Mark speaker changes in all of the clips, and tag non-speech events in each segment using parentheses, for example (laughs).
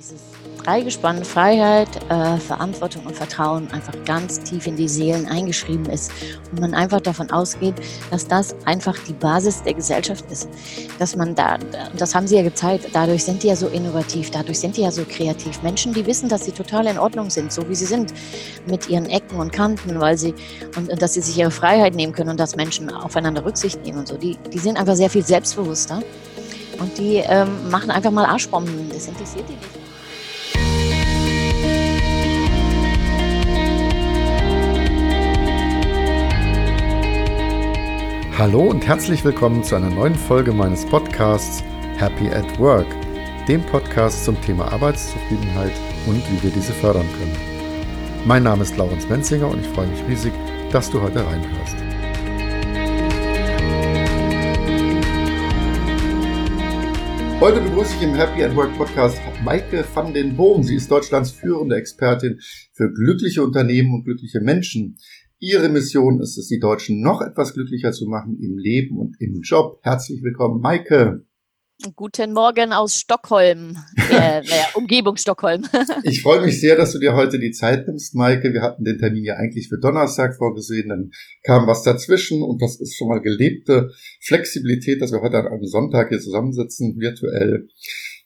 Speaker 1: dieses Dreigespann Freiheit, äh, Verantwortung und Vertrauen einfach ganz tief in die Seelen eingeschrieben ist und man einfach davon ausgeht, dass das einfach die Basis der Gesellschaft ist. Dass man da, das haben sie ja gezeigt, dadurch sind die ja so innovativ, dadurch sind die ja so kreativ. Menschen, die wissen, dass sie total in Ordnung sind, so wie sie sind, mit ihren Ecken und Kanten, weil sie, und, und dass sie sich ihre Freiheit nehmen können und dass Menschen aufeinander Rücksicht nehmen und so, die, die sind einfach sehr viel selbstbewusster. Und die ähm, machen einfach mal Arschbomben. Das interessiert die nicht.
Speaker 2: Hallo und herzlich willkommen zu einer neuen Folge meines Podcasts Happy at Work, dem Podcast zum Thema Arbeitszufriedenheit und wie wir diese fördern können. Mein Name ist Laurens Menzinger und ich freue mich riesig, dass du heute reinhörst. Heute begrüße ich im Happy at Work Podcast Maike van den Boom. Sie ist Deutschlands führende Expertin für glückliche Unternehmen und glückliche Menschen. Ihre Mission ist es, die Deutschen noch etwas glücklicher zu machen im Leben und im Job. Herzlich willkommen, Maike.
Speaker 1: Guten Morgen aus Stockholm, äh, (laughs) naja, Umgebung Stockholm. (laughs)
Speaker 2: ich freue mich sehr, dass du dir heute die Zeit nimmst, Maike. Wir hatten den Termin ja eigentlich für Donnerstag vorgesehen, dann kam was dazwischen und das ist schon mal gelebte Flexibilität, dass wir heute an einem Sonntag hier zusammensitzen, virtuell.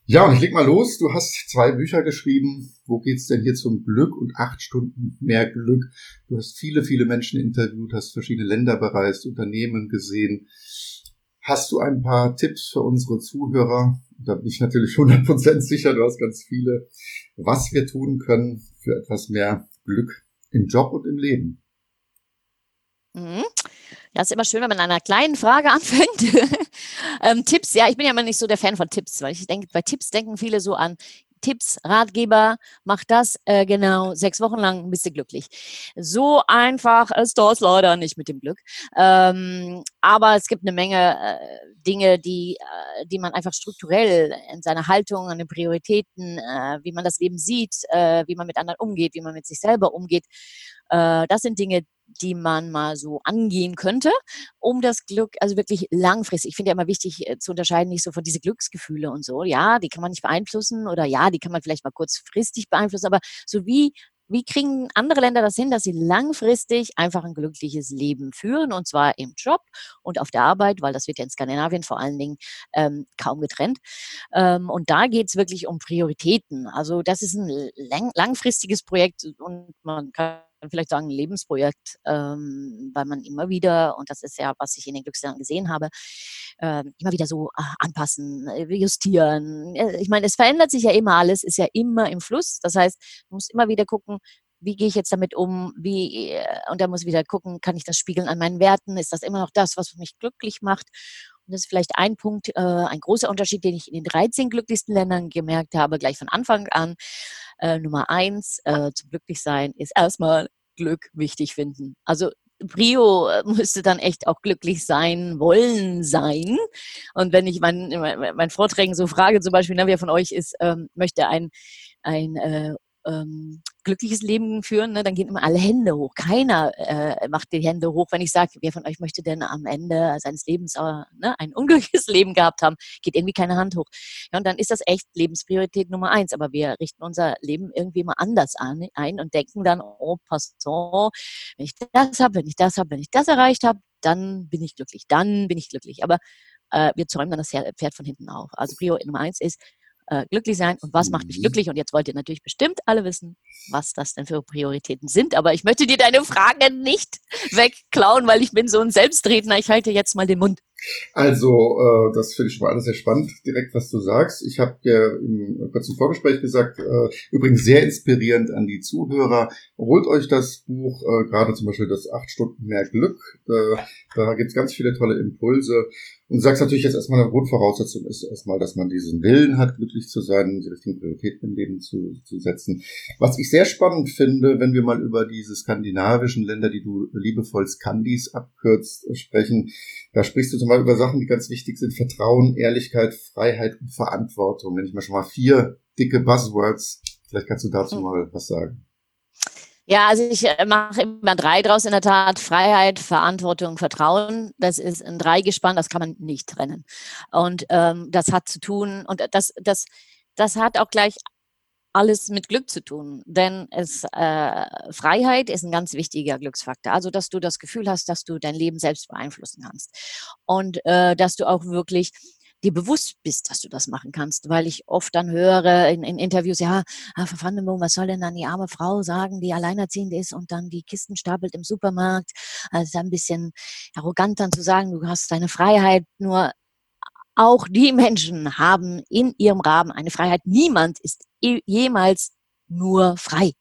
Speaker 2: Ja, und ich leg mal los. Du hast zwei Bücher geschrieben. Wo geht's denn hier zum Glück und acht Stunden mehr Glück? Du hast viele, viele Menschen interviewt, hast verschiedene Länder bereist, Unternehmen gesehen. Hast du ein paar Tipps für unsere Zuhörer? Da bin ich natürlich 100% sicher, du hast ganz viele, was wir tun können für etwas mehr Glück im Job und im Leben.
Speaker 1: Mhm. Ja, ist immer schön, wenn man an einer kleinen Frage (laughs) anfängt. ähm, Tipps, ja, ich bin ja immer nicht so der Fan von Tipps, weil ich denke, bei Tipps denken viele so an Tipps, Ratgeber, mach das äh, genau sechs Wochen lang, bist du glücklich. So einfach ist das leider nicht mit dem Glück. Ähm, aber es gibt eine Menge äh, Dinge, die, äh, die man einfach strukturell in seiner Haltung, an den Prioritäten, äh, wie man das Leben sieht, äh, wie man mit anderen umgeht, wie man mit sich selber umgeht, das sind Dinge, die man mal so angehen könnte, um das Glück, also wirklich langfristig. Ich finde ja immer wichtig äh, zu unterscheiden, nicht so von diese Glücksgefühle und so. Ja, die kann man nicht beeinflussen oder ja, die kann man vielleicht mal kurzfristig beeinflussen, aber so wie wie kriegen andere Länder das hin, dass sie langfristig einfach ein glückliches Leben führen und zwar im Job und auf der Arbeit, weil das wird ja in Skandinavien vor allen Dingen ähm, kaum getrennt. Ähm, und da geht es wirklich um Prioritäten. Also das ist ein lang langfristiges Projekt und man kann vielleicht sagen, ein Lebensprojekt, ähm, weil man immer wieder, und das ist ja, was ich in den Glücksjahren gesehen habe, äh, immer wieder so äh, anpassen, äh, justieren. Äh, ich meine, es verändert sich ja immer alles, ist ja immer im Fluss. Das heißt, man muss immer wieder gucken, wie gehe ich jetzt damit um, wie, äh, und da muss ich wieder gucken, kann ich das spiegeln an meinen Werten, ist das immer noch das, was mich glücklich macht? Und das ist vielleicht ein Punkt, äh, ein großer Unterschied, den ich in den 13 glücklichsten Ländern gemerkt habe, gleich von Anfang an. Äh, Nummer eins, äh, zum Glücklichsein ist erstmal Glück wichtig finden. Also Brio äh, (laughs) müsste dann echt auch glücklich sein, wollen sein. Und wenn ich meinen mein Vorträgen so frage, zum Beispiel, na, wer von euch ist, ähm, möchte ein, ein äh, ähm, glückliches Leben führen, ne, dann gehen immer alle Hände hoch. Keiner äh, macht die Hände hoch. Wenn ich sage, wer von euch möchte denn am Ende seines Lebens äh, ne, ein (laughs) unglückliches Leben gehabt haben, geht irgendwie keine Hand hoch. Ja, und dann ist das echt Lebenspriorität Nummer eins. Aber wir richten unser Leben irgendwie mal anders an, ein und denken dann, oh, passant, wenn ich das habe, wenn ich das habe, wenn ich das erreicht habe, dann bin ich glücklich, dann bin ich glücklich. Aber äh, wir zäumen dann das Pferd von hinten auf. Also Prio Nummer eins ist, äh, glücklich sein und was macht mich mhm. glücklich. Und jetzt wollt ihr natürlich bestimmt alle wissen, was das denn für Prioritäten sind. Aber ich möchte dir deine Fragen nicht wegklauen, weil ich bin so ein Selbstredner. Ich halte jetzt mal den Mund.
Speaker 2: Also, äh, das finde ich schon mal alles sehr spannend, direkt was du sagst. Ich habe dir im kurzen Vorgespräch gesagt, äh, übrigens sehr inspirierend an die Zuhörer. Holt euch das Buch, äh, gerade zum Beispiel das acht Stunden mehr Glück. Äh, da gibt es ganz viele tolle Impulse. Und du sagst natürlich jetzt erstmal eine Grundvoraussetzung ist erstmal, dass man diesen Willen hat, glücklich zu sein, die richtigen Prioritäten im Leben zu, zu setzen. Was ich sehr spannend finde, wenn wir mal über diese skandinavischen Länder, die du liebevoll Skandis abkürzt, sprechen, da sprichst du zum Beispiel über Sachen, die ganz wichtig sind. Vertrauen, Ehrlichkeit, Freiheit und Verantwortung. Wenn ich mal schon mal vier dicke Buzzwords. Vielleicht kannst du dazu hm. mal was sagen.
Speaker 1: Ja, also ich äh, mache immer drei draus in der Tat. Freiheit, Verantwortung, Vertrauen. Das ist ein Dreigespann, das kann man nicht trennen. Und ähm, das hat zu tun, und das, das, das hat auch gleich alles mit Glück zu tun, denn es, äh, Freiheit ist ein ganz wichtiger Glücksfaktor. Also, dass du das Gefühl hast, dass du dein Leben selbst beeinflussen kannst und äh, dass du auch wirklich dir bewusst bist, dass du das machen kannst, weil ich oft dann höre in, in Interviews, ja, ah, Verfandenboom, was soll denn dann die arme Frau sagen, die alleinerziehend ist und dann die Kisten stapelt im Supermarkt. Also ein bisschen arrogant dann zu sagen, du hast deine Freiheit, nur auch die Menschen haben in ihrem Rahmen eine Freiheit. Niemand ist jemals nur frei.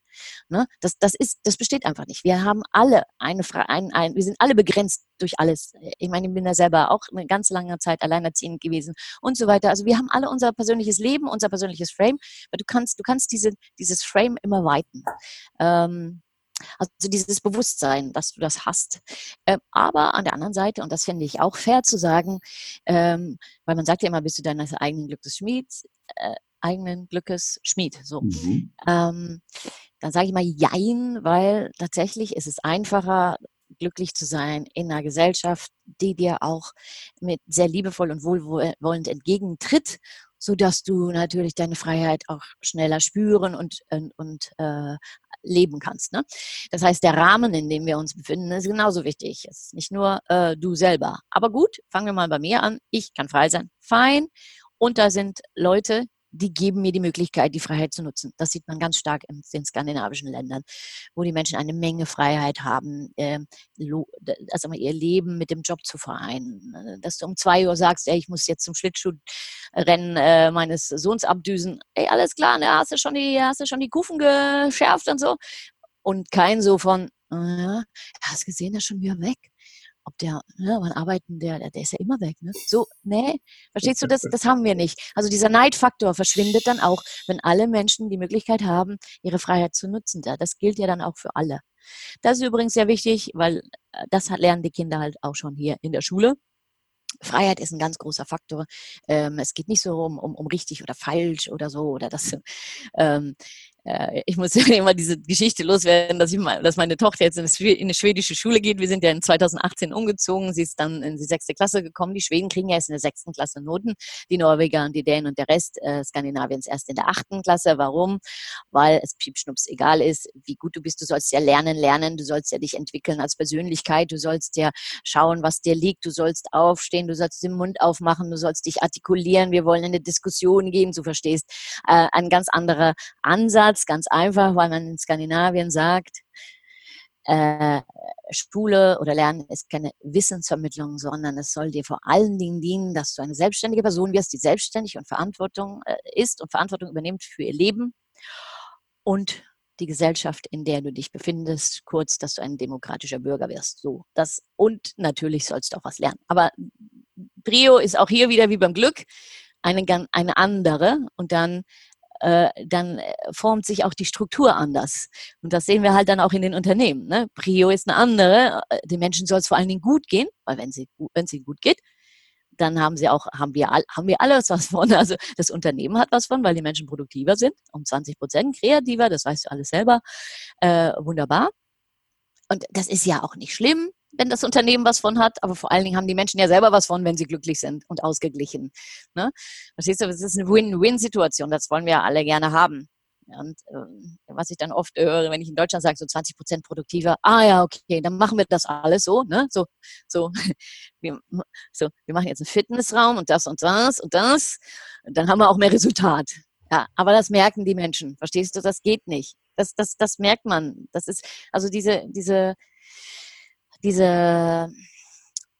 Speaker 1: Ne? Das, das, ist, das besteht einfach nicht. Wir haben alle eine Fre ein, ein, wir sind alle begrenzt durch alles. Ich meine, ich bin da selber auch eine ganz lange Zeit alleinerziehend gewesen und so weiter. Also wir haben alle unser persönliches Leben, unser persönliches Frame, aber du kannst, du kannst diese, dieses Frame immer weiten. Ähm, also dieses Bewusstsein, dass du das hast. Ähm, aber an der anderen Seite, und das finde ich auch fair zu sagen, ähm, weil man sagt ja immer, bist du deines eigenen Glückes Schmied, äh, eigenen Glückes Schmied. So. Mhm. Ähm, dann sage ich mal Jein, weil tatsächlich ist es einfacher, glücklich zu sein in einer Gesellschaft, die dir auch mit sehr liebevoll und wohlwollend entgegentritt, so dass du natürlich deine Freiheit auch schneller spüren und, und, und äh, leben kannst. Ne? Das heißt, der Rahmen, in dem wir uns befinden, ist genauso wichtig. Es ist nicht nur äh, du selber. Aber gut, fangen wir mal bei mir an. Ich kann frei sein. Fein. Und da sind Leute, die geben mir die Möglichkeit, die Freiheit zu nutzen. Das sieht man ganz stark in den skandinavischen Ländern, wo die Menschen eine Menge Freiheit haben, äh, also ihr Leben mit dem Job zu vereinen. Äh, dass du um zwei Uhr sagst, ey, ich muss jetzt zum Schlittschuhrennen äh, meines Sohns abdüsen. Ey, alles klar, ne, hast du schon die, hast du schon die Kufen geschärft und so. Und kein so von, äh, hast du gesehen, der ist schon wieder weg ob der, ne, wann arbeiten der, der ist ja immer weg, ne? So, ne? Verstehst du, das, das haben wir nicht. Also dieser Neidfaktor verschwindet dann auch, wenn alle Menschen die Möglichkeit haben, ihre Freiheit zu nutzen. Das gilt ja dann auch für alle. Das ist übrigens sehr wichtig, weil äh, das lernen die Kinder halt auch schon hier in der Schule. Freiheit ist ein ganz großer Faktor. Ähm, es geht nicht so um, um, um richtig oder falsch oder so oder das. (laughs) Ähm, äh, ich muss (laughs) immer diese Geschichte loswerden, dass, ich mal, dass meine Tochter jetzt in eine schwedische Schule geht. Wir sind ja in 2018 umgezogen. Sie ist dann in die sechste Klasse gekommen. Die Schweden kriegen ja erst in der sechsten Klasse Noten. Die Norweger und die Dänen und der Rest äh, Skandinaviens erst in der achten Klasse. Warum? Weil es piepschnups egal ist, wie gut du bist. Du sollst ja lernen, lernen. Du sollst ja dich entwickeln als Persönlichkeit. Du sollst ja schauen, was dir liegt. Du sollst aufstehen. Du sollst den Mund aufmachen. Du sollst dich artikulieren. Wir wollen eine Diskussion gehen. Du verstehst äh, ein ganz anderer Ansatz Ansatz, ganz einfach, weil man in Skandinavien sagt, äh, Schule oder Lernen ist keine Wissensvermittlung, sondern es soll dir vor allen Dingen dienen, dass du eine selbstständige Person wirst, die selbstständig und Verantwortung äh, ist und Verantwortung übernimmt für ihr Leben und die Gesellschaft, in der du dich befindest, kurz, dass du ein demokratischer Bürger wirst. So, das und natürlich sollst du auch was lernen. Aber Brio ist auch hier wieder wie beim Glück eine, eine andere und dann äh, dann äh, formt sich auch die Struktur anders. Und das sehen wir halt dann auch in den Unternehmen. Ne? Prio ist eine andere. Äh, den Menschen soll es vor allen Dingen gut gehen, weil wenn es ihnen gut geht, dann haben sie auch, haben wir, haben wir alles was von. (laughs) Also das Unternehmen hat was von, weil die Menschen produktiver sind, um 20 Prozent kreativer, das weißt du alles selber. Äh, wunderbar. Und das ist ja auch nicht schlimm wenn das Unternehmen was von hat, aber vor allen Dingen haben die Menschen ja selber was von, wenn sie glücklich sind und ausgeglichen. Ne? Verstehst du, das ist eine Win-Win-Situation, das wollen wir alle gerne haben. Und äh, was ich dann oft höre, wenn ich in Deutschland sage, so 20 Prozent produktiver, ah ja, okay, dann machen wir das alles so, ne? So, so, (laughs) wir, so, wir machen jetzt einen Fitnessraum und das und das und das. Und dann haben wir auch mehr Resultat. Ja, aber das merken die Menschen. Verstehst du, das geht nicht. Das, das, das merkt man. Das ist, also diese, diese, diese,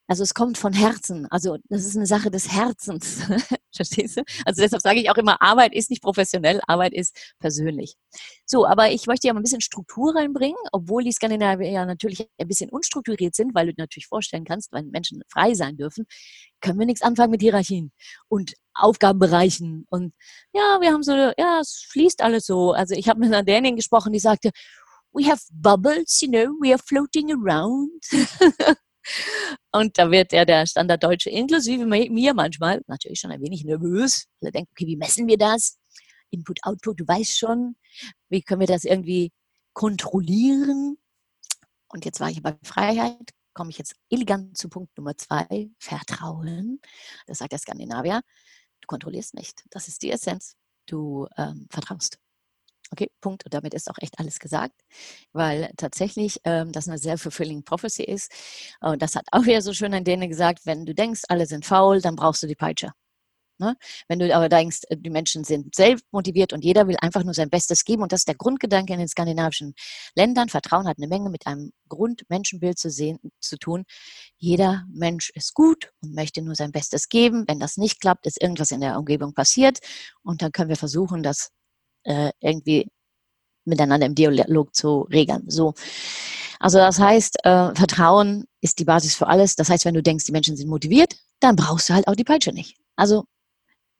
Speaker 1: also es kommt von Herzen. Also das ist eine Sache des Herzens. (laughs) Verstehst du? Also deshalb sage ich auch immer, Arbeit ist nicht professionell, Arbeit ist persönlich. So, aber ich möchte ja mal ein bisschen Struktur reinbringen, obwohl die Skandinavier ja natürlich ein bisschen unstrukturiert sind, weil du dir natürlich vorstellen kannst, wenn Menschen frei sein dürfen, können wir nichts anfangen mit Hierarchien und Aufgabenbereichen. Und ja, wir haben so, ja, es fließt alles so. Also ich habe mit einer Dänin gesprochen, die sagte, we have bubbles, you know, we are floating around. (laughs) Und da wird ja der Standarddeutsche inklusive mir manchmal natürlich schon ein wenig nervös. Alle denken, okay, wie messen wir das? Input, Output, du weißt schon. Wie können wir das irgendwie kontrollieren? Und jetzt war ich bei Freiheit, komme ich jetzt elegant zu Punkt Nummer zwei, Vertrauen. Das sagt der Skandinavier. Du kontrollierst nicht. Das ist die Essenz. Du ähm, vertraust. Okay, Punkt. Und damit ist auch echt alles gesagt, weil tatsächlich ähm, das eine sehr fulfilling prophecy ist. Und das hat auch wieder so schön an denen gesagt, wenn du denkst, alle sind faul, dann brauchst du die Peitsche. Ne? Wenn du aber denkst, äh, die Menschen sind selbst motiviert und jeder will einfach nur sein Bestes geben und das ist der Grundgedanke in den skandinavischen Ländern. Vertrauen hat eine Menge mit einem Grundmenschenbild zu sehen, zu tun. Jeder Mensch ist gut und möchte nur sein Bestes geben. Wenn das nicht klappt, ist irgendwas in der Umgebung passiert und dann können wir versuchen, das äh, irgendwie miteinander im Dialog zu regeln. So. Also das heißt, äh, Vertrauen ist die Basis für alles. Das heißt, wenn du denkst, die Menschen sind motiviert, dann brauchst du halt auch die Peitsche nicht. Also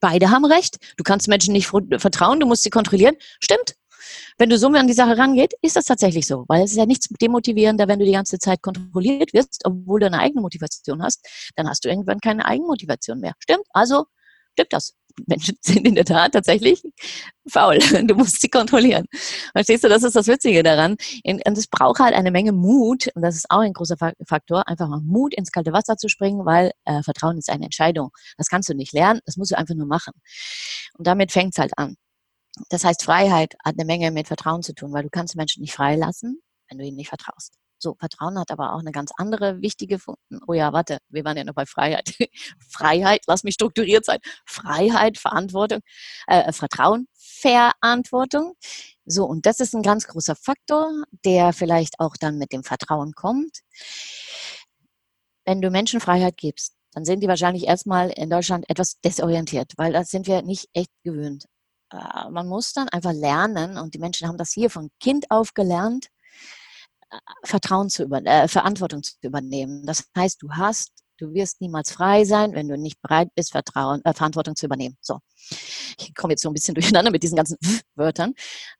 Speaker 1: beide haben recht. Du kannst Menschen nicht vertrauen, du musst sie kontrollieren. Stimmt. Wenn du so an die Sache rangeht, ist das tatsächlich so, weil es ist ja nichts demotivierender, wenn du die ganze Zeit kontrolliert wirst, obwohl du eine eigene Motivation hast, dann hast du irgendwann keine Eigenmotivation mehr. Stimmt? Also stimmt das. Menschen (laughs) sind in der Tat tatsächlich faul. (laughs) Du musst sie kontrollieren. Verstehst du, das ist das Witzige daran. Und es braucht halt eine Menge Mut, und das ist auch ein großer Faktor, einfach mal Mut ins kalte Wasser zu springen, weil äh, Vertrauen ist eine Entscheidung. Das kannst du nicht lernen, das musst du einfach nur machen. Und damit fängt es halt an. Das heißt, Freiheit hat eine Menge mit Vertrauen zu tun, weil du kannst Menschen nicht freilassen, wenn du ihnen nicht vertraust. So, Vertrauen hat aber auch eine ganz andere wichtige Funktion. Oh ja, warte, wir waren ja noch bei Freiheit. (laughs) Freiheit, lass mich strukturiert sein. Freiheit, Verantwortung, äh, Vertrauen, Verantwortung. So, und das ist ein ganz großer Faktor, der vielleicht auch dann mit dem Vertrauen kommt. Wenn du Menschen Freiheit gibst, dann sind die wahrscheinlich erstmal in Deutschland etwas desorientiert, weil das sind wir nicht echt gewöhnt. Äh, man muss dann einfach lernen, und die Menschen haben das hier von Kind auf gelernt, Vertrauen zu über, äh, Verantwortung zu übernehmen. Das heißt, du hast, du wirst niemals frei sein, wenn du nicht bereit bist, Vertrauen, äh, Verantwortung zu übernehmen. So, ich komme jetzt so ein bisschen (laughs) durcheinander mit diesen ganzen (laughs) Wörtern.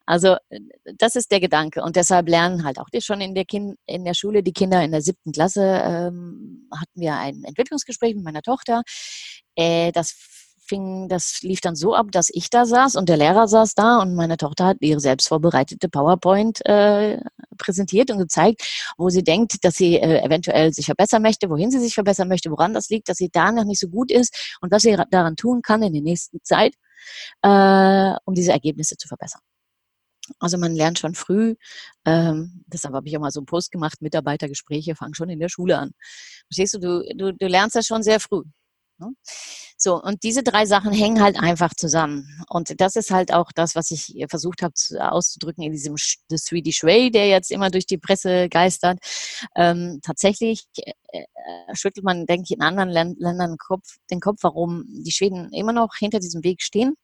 Speaker 1: Also äh, das ist der Gedanke und deshalb lernen halt auch die schon in der kind, in der Schule die Kinder in der siebten Klasse ähm, hatten wir ein Entwicklungsgespräch mit meiner Tochter. Äh, das fing, das lief dann so ab, dass ich da saß und der Lehrer saß da und meine Tochter hat ihre selbst vorbereitete PowerPoint äh, präsentiert und gezeigt, wo sie denkt, dass sie äh, eventuell sich verbessern möchte, wohin sie sich verbessern möchte, woran das liegt, dass sie da noch nicht so gut ist und was sie daran tun kann in der nächsten Zeit, äh, um diese Ergebnisse zu verbessern. Also man lernt schon früh, ähm, deshalb habe ich auch mal so einen Post gemacht, Mitarbeitergespräche fangen schon in der Schule an. Verstehst du, du, du, du lernst das schon sehr früh. Ne? So, und diese drei Sachen hängen halt einfach zusammen. Und das ist halt auch das, was ich versucht habe auszudrücken in diesem The Swedish Way, der jetzt immer durch die Presse geistert. Ähm, tatsächlich äh, äh, schüttelt man, denke ich, in anderen Ländern den Kopf, den Kopf, warum die Schweden immer noch hinter diesem Weg stehen.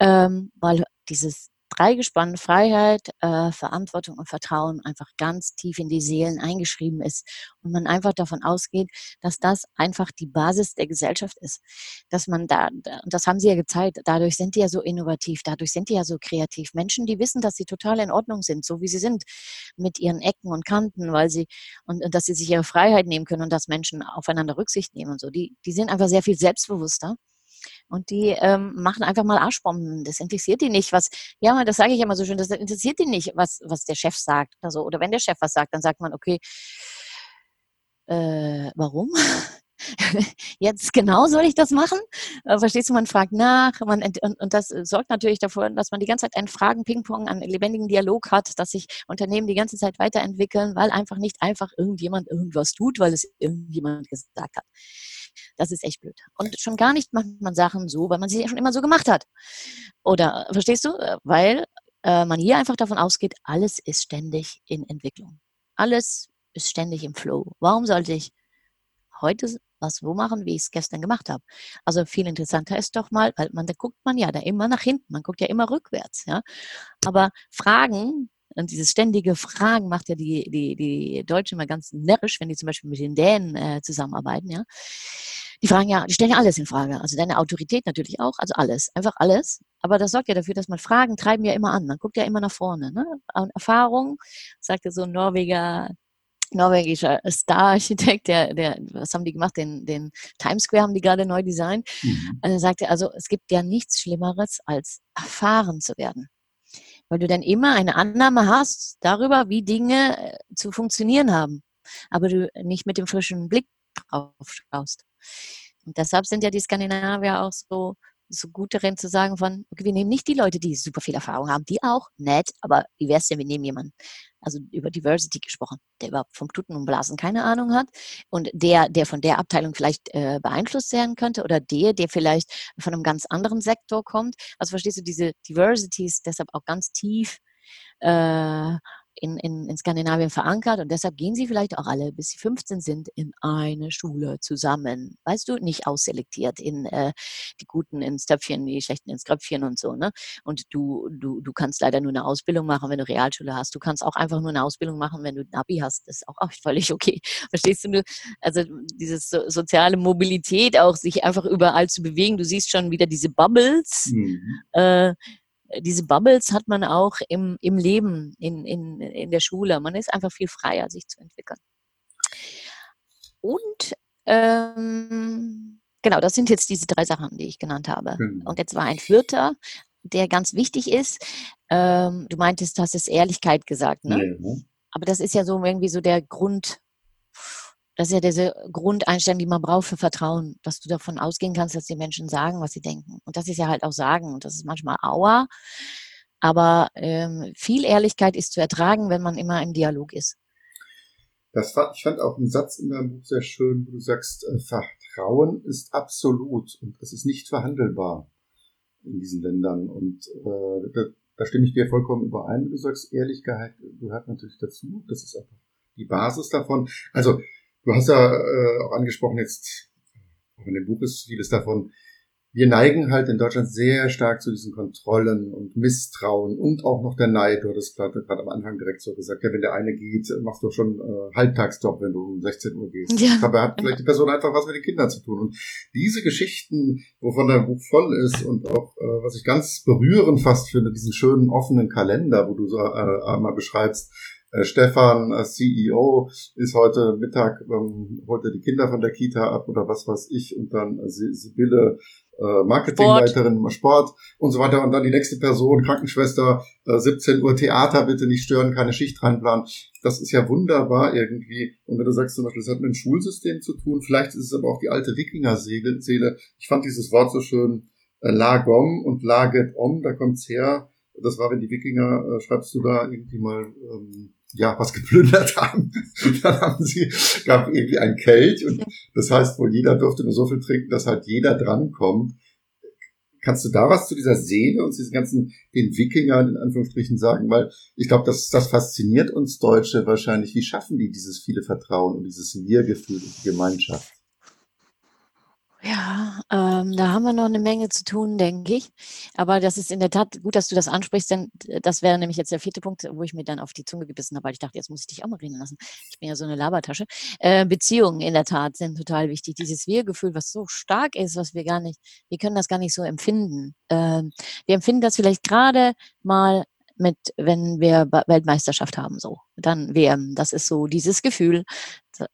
Speaker 1: Ähm, weil dieses Dreigespann Freiheit, äh, Verantwortung und Vertrauen einfach ganz tief in die Seelen eingeschrieben ist und man einfach davon ausgeht, dass das einfach die Basis der Gesellschaft ist. Dass man da, und das haben sie ja gezeigt, dadurch sind die ja so innovativ, dadurch sind die ja so kreativ. Menschen, die wissen, dass sie total in Ordnung sind, so wie sie sind, mit ihren Ecken und Kanten, weil sie, und, und dass sie sich ihre Freiheit nehmen können und dass Menschen aufeinander Rücksicht nehmen und so. Die, die sind einfach sehr viel selbstbewusster und die ähm, machen einfach mal Arschbomben. Das interessiert die nicht, was, ja, das sage ich immer so schön, das interessiert die nicht, was, was der Chef sagt. Also, oder wenn der Chef was sagt, dann sagt man, okay, äh, warum? (laughs) Jetzt genau soll ich das machen? Äh, verstehst du, man fragt nach man, und, und das sorgt natürlich dafür, dass man die ganze Zeit einen Fragen-Ping-Pong, einen lebendigen Dialog hat, dass sich Unternehmen die ganze Zeit weiterentwickeln, weil einfach nicht einfach irgendjemand irgendwas tut, weil es irgendjemand gesagt hat. Das ist echt blöd. Und schon gar nicht macht man Sachen so, weil man sie ja schon immer so gemacht hat. Oder, verstehst du? Äh, weil äh, man hier einfach davon ausgeht, alles ist ständig in Entwicklung. Alles ist ständig im Flow. Warum sollte ich heute was so machen, wie ich es gestern gemacht habe. Also viel interessanter ist doch mal, weil man, da guckt man ja da immer nach hinten, man guckt ja immer rückwärts, ja. Aber Fragen, und dieses ständige Fragen macht ja die, die, die Deutschen immer ganz närrisch, wenn die zum Beispiel mit den Dänen äh, zusammenarbeiten, ja. Die fragen ja, die stellen ja alles in Frage. Also deine Autorität natürlich auch, also alles, einfach alles. Aber das sorgt ja dafür, dass man Fragen treiben ja immer an. Man guckt ja immer nach vorne. Ne? Und Erfahrung, sagte so ein Norweger, norwegischer Star-Architekt, der, der, was haben die gemacht? Den, den Times Square haben die gerade neu designt. Mhm. Also sagte, also es gibt ja nichts Schlimmeres, als erfahren zu werden weil du dann immer eine Annahme hast darüber, wie Dinge äh, zu funktionieren haben, aber du nicht mit dem frischen Blick drauf schaust. Und deshalb sind ja die Skandinavier auch so so gut darin zu sagen von, okay, wir nehmen nicht die Leute, die super viel Erfahrung haben, die auch, nett, aber wie wäre es denn, wir nehmen jemanden, also über Diversity gesprochen, der überhaupt vom Tuten und Blasen keine Ahnung hat und der, der von der Abteilung vielleicht äh, beeinflusst werden könnte oder der, der vielleicht von einem ganz anderen Sektor kommt. Also verstehst du, diese Diversity ist deshalb auch ganz tief äh, in, in, in Skandinavien verankert und deshalb gehen sie vielleicht auch alle, bis sie 15 sind, in eine Schule zusammen. Weißt du, nicht ausselektiert in äh, die Guten ins Töpfchen, die Schlechten ins Kröpfchen und so. Ne? Und du, du, du kannst leider nur eine Ausbildung machen, wenn du Realschule hast. Du kannst auch einfach nur eine Ausbildung machen, wenn du ein Abi hast. Das ist auch, auch völlig okay. (laughs) Verstehst du? Also diese so, soziale Mobilität, auch sich einfach überall zu bewegen. Du siehst schon wieder diese Bubbles. Mhm. Äh, diese Bubbles hat man auch im, im Leben, in, in, in der Schule. Man ist einfach viel freier, sich zu entwickeln. Und ähm, genau, das sind jetzt diese drei Sachen, die ich genannt habe. Mhm. Und jetzt war ein vierter, der ganz wichtig ist. Ähm, du meintest, du hast es Ehrlichkeit gesagt, ne? Mhm. Aber das ist ja so irgendwie so der Grund, das ist ja diese Grundeinstellung, die man braucht für Vertrauen, dass du davon ausgehen kannst, dass die Menschen sagen, was sie denken. Und das ist ja halt auch sagen. Und das ist manchmal Aua. Aber ähm, viel Ehrlichkeit ist zu ertragen, wenn man immer im Dialog ist.
Speaker 2: Das fand, ich fand auch einen Satz in deinem Buch sehr schön, wo du sagst, äh, Vertrauen ist absolut und es ist nicht verhandelbar in diesen Ländern. Und äh, da, da stimme ich dir vollkommen überein. Du sagst, Ehrlichkeit gehört natürlich dazu. Das ist einfach die Basis davon. Also Du hast ja äh, auch angesprochen jetzt, auch in dem Buch ist vieles davon, wir neigen halt in Deutschland sehr stark zu diesen Kontrollen und Misstrauen und auch noch der Neid. Du hattest gerade am Anfang direkt so gesagt, ja, wenn der eine geht, machst du schon äh, Halbtagsjob, wenn du um 16 Uhr gehst. Ja. Aber hat vielleicht die Person einfach was mit den Kindern zu tun. Und diese Geschichten, wovon dein Buch voll ist und auch, äh, was ich ganz berührend fast finde, diesen schönen offenen Kalender, wo du so äh, einmal beschreibst, äh, Stefan, äh, CEO, ist heute Mittag, ähm, holt er die Kinder von der Kita ab oder was weiß ich und dann äh, Sibylle, äh, Marketingleiterin Sport. Sport und so weiter und dann die nächste Person, Krankenschwester, äh, 17 Uhr Theater, bitte nicht stören, keine Schicht reinplanen. Das ist ja wunderbar irgendwie. Und wenn du sagst zum Beispiel, das hat mit dem Schulsystem zu tun, vielleicht ist es aber auch die alte Wikinger-Seele. Ich fand dieses Wort so schön, äh, Lagom und Laget Om, da kommt's her. Das war, wenn die Wikinger, äh, schreibst du da irgendwie mal ähm, ja, was geplündert haben. (laughs) dann haben sie, gab irgendwie ein Kelch und das heißt wohl jeder durfte nur so viel trinken, dass halt jeder drankommt. Kannst du da was zu dieser Seele und diesen ganzen, den Wikingern in Anführungsstrichen sagen? Weil ich glaube, das, das fasziniert uns Deutsche wahrscheinlich. Wie schaffen die dieses viele Vertrauen und dieses Wir-Gefühl und die Gemeinschaft?
Speaker 1: Ja, ähm, da haben wir noch eine Menge zu tun, denke ich. Aber das ist in der Tat gut, dass du das ansprichst, denn das wäre nämlich jetzt der vierte Punkt, wo ich mir dann auf die Zunge gebissen habe, weil ich dachte, jetzt muss ich dich auch mal reden lassen. Ich bin ja so eine Labertasche. Äh, Beziehungen in der Tat sind total wichtig. Dieses Wir-Gefühl, was so stark ist, was wir gar nicht, wir können das gar nicht so empfinden. Ähm, wir empfinden das vielleicht gerade mal mit, wenn wir Weltmeisterschaft haben, so. Dann WM. Das ist so dieses Gefühl,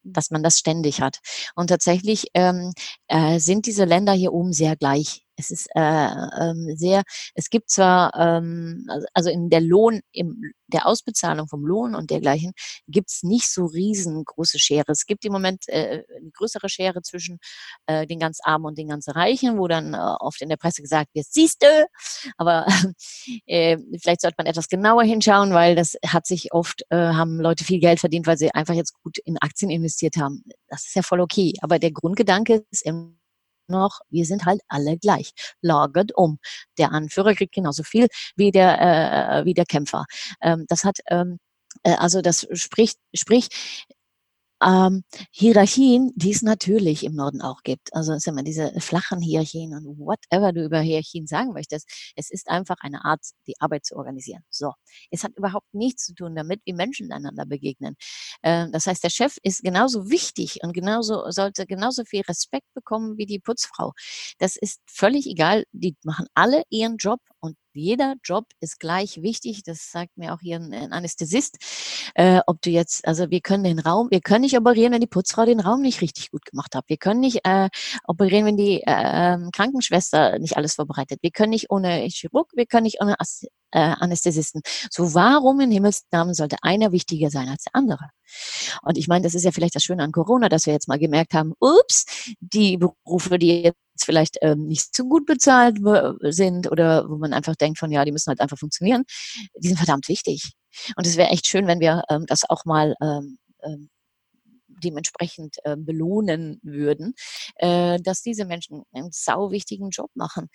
Speaker 1: dass man das ständig hat. Und tatsächlich ähm, äh, sind diese Länder hier oben sehr gleich. Es ist äh, ähm, sehr, es gibt zwar, ähm, also in der Lohn, im, der Ausbezahlung vom Lohn und dergleichen gibt's nicht so riesengroße Schere. Es gibt im Moment äh, eine größere Schere zwischen äh, den ganz Armen und den ganz Reichen, wo dann äh, oft in der Presse gesagt wird, siehste, aber (laughs) äh, vielleicht sollte man etwas genauer hinschauen, weil das hat sich oft, äh, haben Leute viel Geld verdient, weil sie einfach jetzt gut in Aktien investiert haben. Das ist ja voll okay. Aber der Grundgedanke ist immer noch, wir sind halt alle gleich. Lagert um. Der Anführer kriegt genauso viel wie der, äh, wie der Kämpfer. Ähm, das hat, ähm, äh, also das spricht, sprich, ähm, Hierarchien, die es natürlich im Norden auch gibt. Also ist immer diese flachen Hierarchien und whatever du über Hierarchien sagen möchtest. Es ist einfach eine Art, die Arbeit zu organisieren. So. Es hat überhaupt nichts zu tun damit, wie Menschen einander begegnen. Äh, das heißt, der Chef ist genauso wichtig und genauso, sollte genauso viel Respekt bekommen wie die Putzfrau. Das ist völlig egal. Die machen alle ihren Job und jeder Job ist gleich wichtig. Das sagt mir auch hier ein, ein Anästhesist. Äh, ob du jetzt, also wir können den Raum, wir können nicht operieren, wenn die Putzfrau den Raum nicht richtig gut gemacht hat. Wir können nicht äh, operieren, wenn die äh, Krankenschwester nicht alles vorbereitet. Wir können nicht ohne Chirurg, wir können nicht ohne As äh, Anästhesisten. So warum in Himmels Namen sollte einer wichtiger sein als der andere? Und ich meine, das ist ja vielleicht das Schöne an Corona, dass wir jetzt mal gemerkt haben, ups, die Berufe, die jetzt jetzt vielleicht ähm, nicht zu gut bezahlt sind oder wo man einfach denkt von, ja, die müssen halt einfach funktionieren, die sind verdammt wichtig. Und es wäre echt schön, wenn wir ähm, das auch mal ähm, ähm, dementsprechend äh, belohnen würden, äh, dass diese Menschen einen sau wichtigen Job machen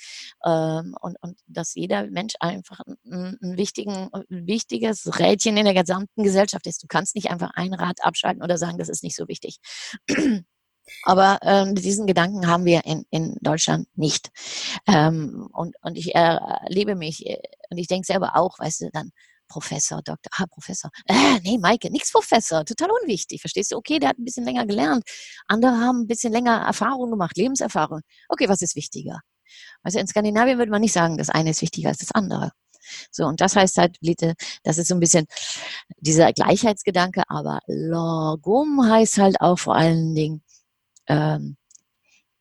Speaker 1: ähm, und, und dass jeder Mensch einfach ein, ein, wichtigen, ein wichtiges Rädchen in der gesamten Gesellschaft ist. Du kannst nicht einfach ein Rad abschalten oder sagen, das ist nicht so wichtig. Aber ähm, diesen Gedanken haben wir in, in Deutschland nicht. Ähm, und, und ich erlebe mich, äh, und ich denke selber auch, weißt du, dann, Professor, Doktor, ah, Professor. Äh, nee, Maike, nix Professor, total unwichtig. Verstehst du? Okay, der hat ein bisschen länger gelernt. Andere haben ein bisschen länger Erfahrung gemacht, Lebenserfahrung. Okay, was ist wichtiger? Also in Skandinavien würde man nicht sagen, das eine ist wichtiger als das andere. So, und das heißt halt, bitte, das ist so ein bisschen dieser Gleichheitsgedanke, aber Logum heißt halt auch vor allen Dingen, ähm,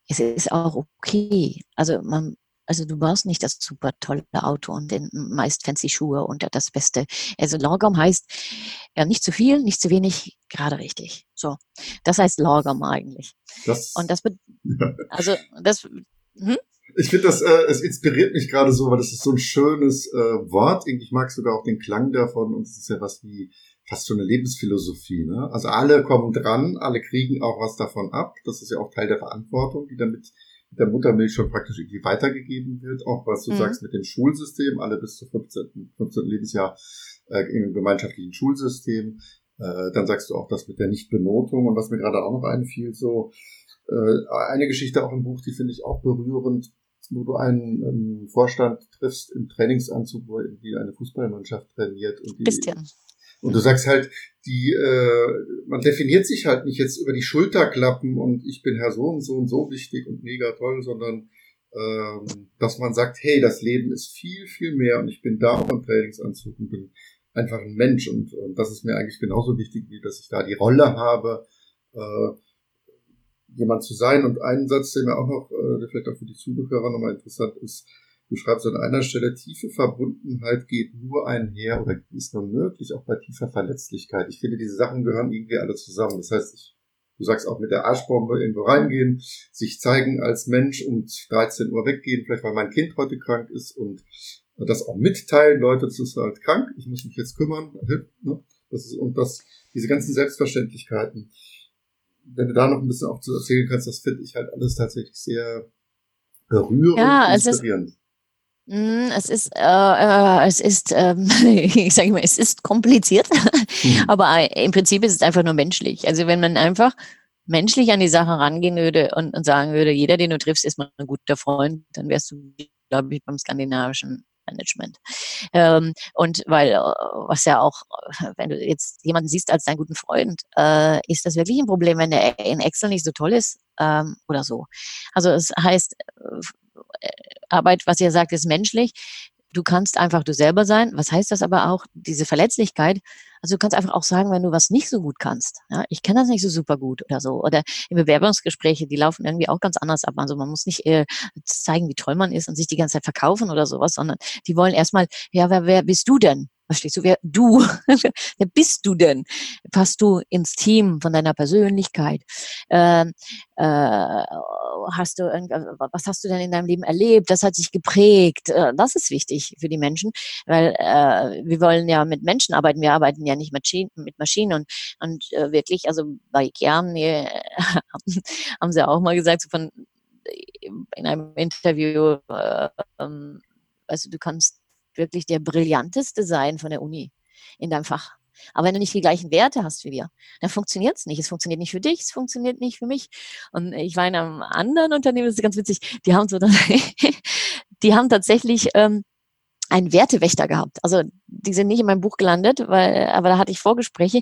Speaker 1: es ist auch okay. Also man, also du brauchst nicht das super tolle Auto und den meist fancy Schuhe und das Beste. Also Lorgam heißt ja, nicht zu viel, nicht zu wenig, gerade richtig. So, das heißt Lorgam eigentlich. Das, und das, ja. also das.
Speaker 2: Hm? Ich finde das, äh, es inspiriert mich gerade so, weil das ist so ein schönes äh, Wort. Ich mag sogar auch den Klang davon und es ist ja was wie fast schon eine Lebensphilosophie. Ne? Also alle kommen dran, alle kriegen auch was davon ab. Das ist ja auch Teil der Verantwortung, die damit der Muttermilch schon praktisch irgendwie weitergegeben wird. Auch was du mhm. sagst mit dem Schulsystem, alle bis zu 15. 15. Lebensjahr äh, im gemeinschaftlichen Schulsystem. Äh, dann sagst du auch das mit der Nichtbenotung und was mir gerade auch noch einfiel, so äh, eine Geschichte auch im Buch, die finde ich auch berührend, wo du einen ähm, Vorstand triffst im Trainingsanzug, wo irgendwie eine Fußballmannschaft trainiert und die,
Speaker 1: Bisschen.
Speaker 2: Und du sagst halt, die, äh, man definiert sich halt nicht jetzt über die Schulterklappen und ich bin Herr so und so und so wichtig und mega toll, sondern ähm, dass man sagt, hey, das Leben ist viel, viel mehr und ich bin da auch im Trainingsanzug und bin einfach ein Mensch und, und das ist mir eigentlich genauso wichtig, wie dass ich da die Rolle habe, äh, jemand zu sein. Und einen Satz, der mir auch noch, äh, der vielleicht auch für die Zuhörer nochmal interessant ist, Du schreibst an einer Stelle, tiefe Verbundenheit geht nur einher oder ist nur möglich, auch bei tiefer Verletzlichkeit. Ich finde, diese Sachen gehören irgendwie alle zusammen. Das heißt, ich, du sagst auch mit der Arschbombe irgendwo reingehen, sich zeigen als Mensch um 13 Uhr weggehen, vielleicht weil mein Kind heute krank ist und das auch mitteilen, Leute, das ist halt krank, ich muss mich jetzt kümmern. Ne? Das ist, und das, diese ganzen Selbstverständlichkeiten, wenn du da noch ein bisschen auch zu erzählen kannst, das finde ich halt alles tatsächlich sehr berührend
Speaker 1: ja, und inspirierend. Hm, es ist, äh, äh, es ist, ähm, (laughs) ich sage mal, es ist kompliziert, mhm. aber äh, im Prinzip ist es einfach nur menschlich. Also wenn man einfach menschlich an die Sache rangehen würde und, und sagen würde, jeder, den du triffst, ist mal ein guter Freund, dann wärst du, glaube ich, beim skandinavischen Management. Ähm, und weil, äh, was ja auch, wenn du jetzt jemanden siehst als deinen guten Freund, äh, ist das wirklich ein Problem, wenn der in Excel nicht so toll ist ähm, oder so. Also es heißt, äh, Arbeit, was ihr sagt, ist menschlich. Du kannst einfach du selber sein. Was heißt das aber auch? Diese Verletzlichkeit. Also du kannst einfach auch sagen, wenn du was nicht so gut kannst. Ja, ich kann das nicht so super gut oder so. Oder in Bewerbungsgespräche, die laufen irgendwie auch ganz anders ab. Also man muss nicht äh, zeigen, wie toll man ist und sich die ganze Zeit verkaufen oder sowas, sondern die wollen erstmal, ja, wer, wer bist du denn? Verstehst du, wer du, (laughs) wer bist du denn? Passt du ins Team von deiner Persönlichkeit? Ähm, äh, hast du was hast du denn in deinem Leben erlebt? Das hat sich geprägt. Äh, das ist wichtig für die Menschen, weil äh, wir wollen ja mit Menschen arbeiten. Wir arbeiten ja nicht mit, Maschinen und, und äh, wirklich, also bei haben, die, (laughs) haben sie auch mal gesagt, so von in einem Interview, äh, also du kannst wirklich der brillanteste sein von der Uni in deinem Fach. Aber wenn du nicht die gleichen Werte hast wie wir, dann funktioniert es nicht. Es funktioniert nicht für dich, es funktioniert nicht für mich. Und ich war in einem anderen Unternehmen, das ist ganz witzig, die haben so, (laughs) die haben tatsächlich ähm, einen Wertewächter gehabt. Also die sind nicht in meinem Buch gelandet, weil, aber da hatte ich Vorgespräche.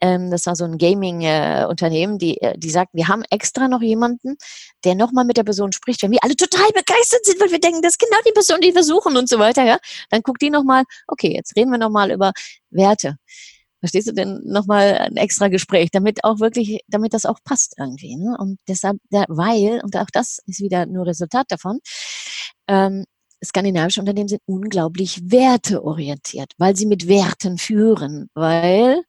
Speaker 1: Ähm, das war so ein Gaming-Unternehmen, äh, die, die sagten, wir haben extra noch jemanden, der nochmal mit der Person spricht. Wenn wir alle total begeistert sind, weil wir denken, das ist genau die Person, die wir suchen und so weiter, ja, dann guckt die nochmal, okay, jetzt reden wir nochmal über Werte. Verstehst du denn nochmal ein extra Gespräch, damit auch wirklich, damit das auch passt irgendwie. Ne? Und deshalb, weil, und auch das ist wieder nur Resultat davon, ähm, skandinavische Unternehmen sind unglaublich werteorientiert, weil sie mit Werten führen, weil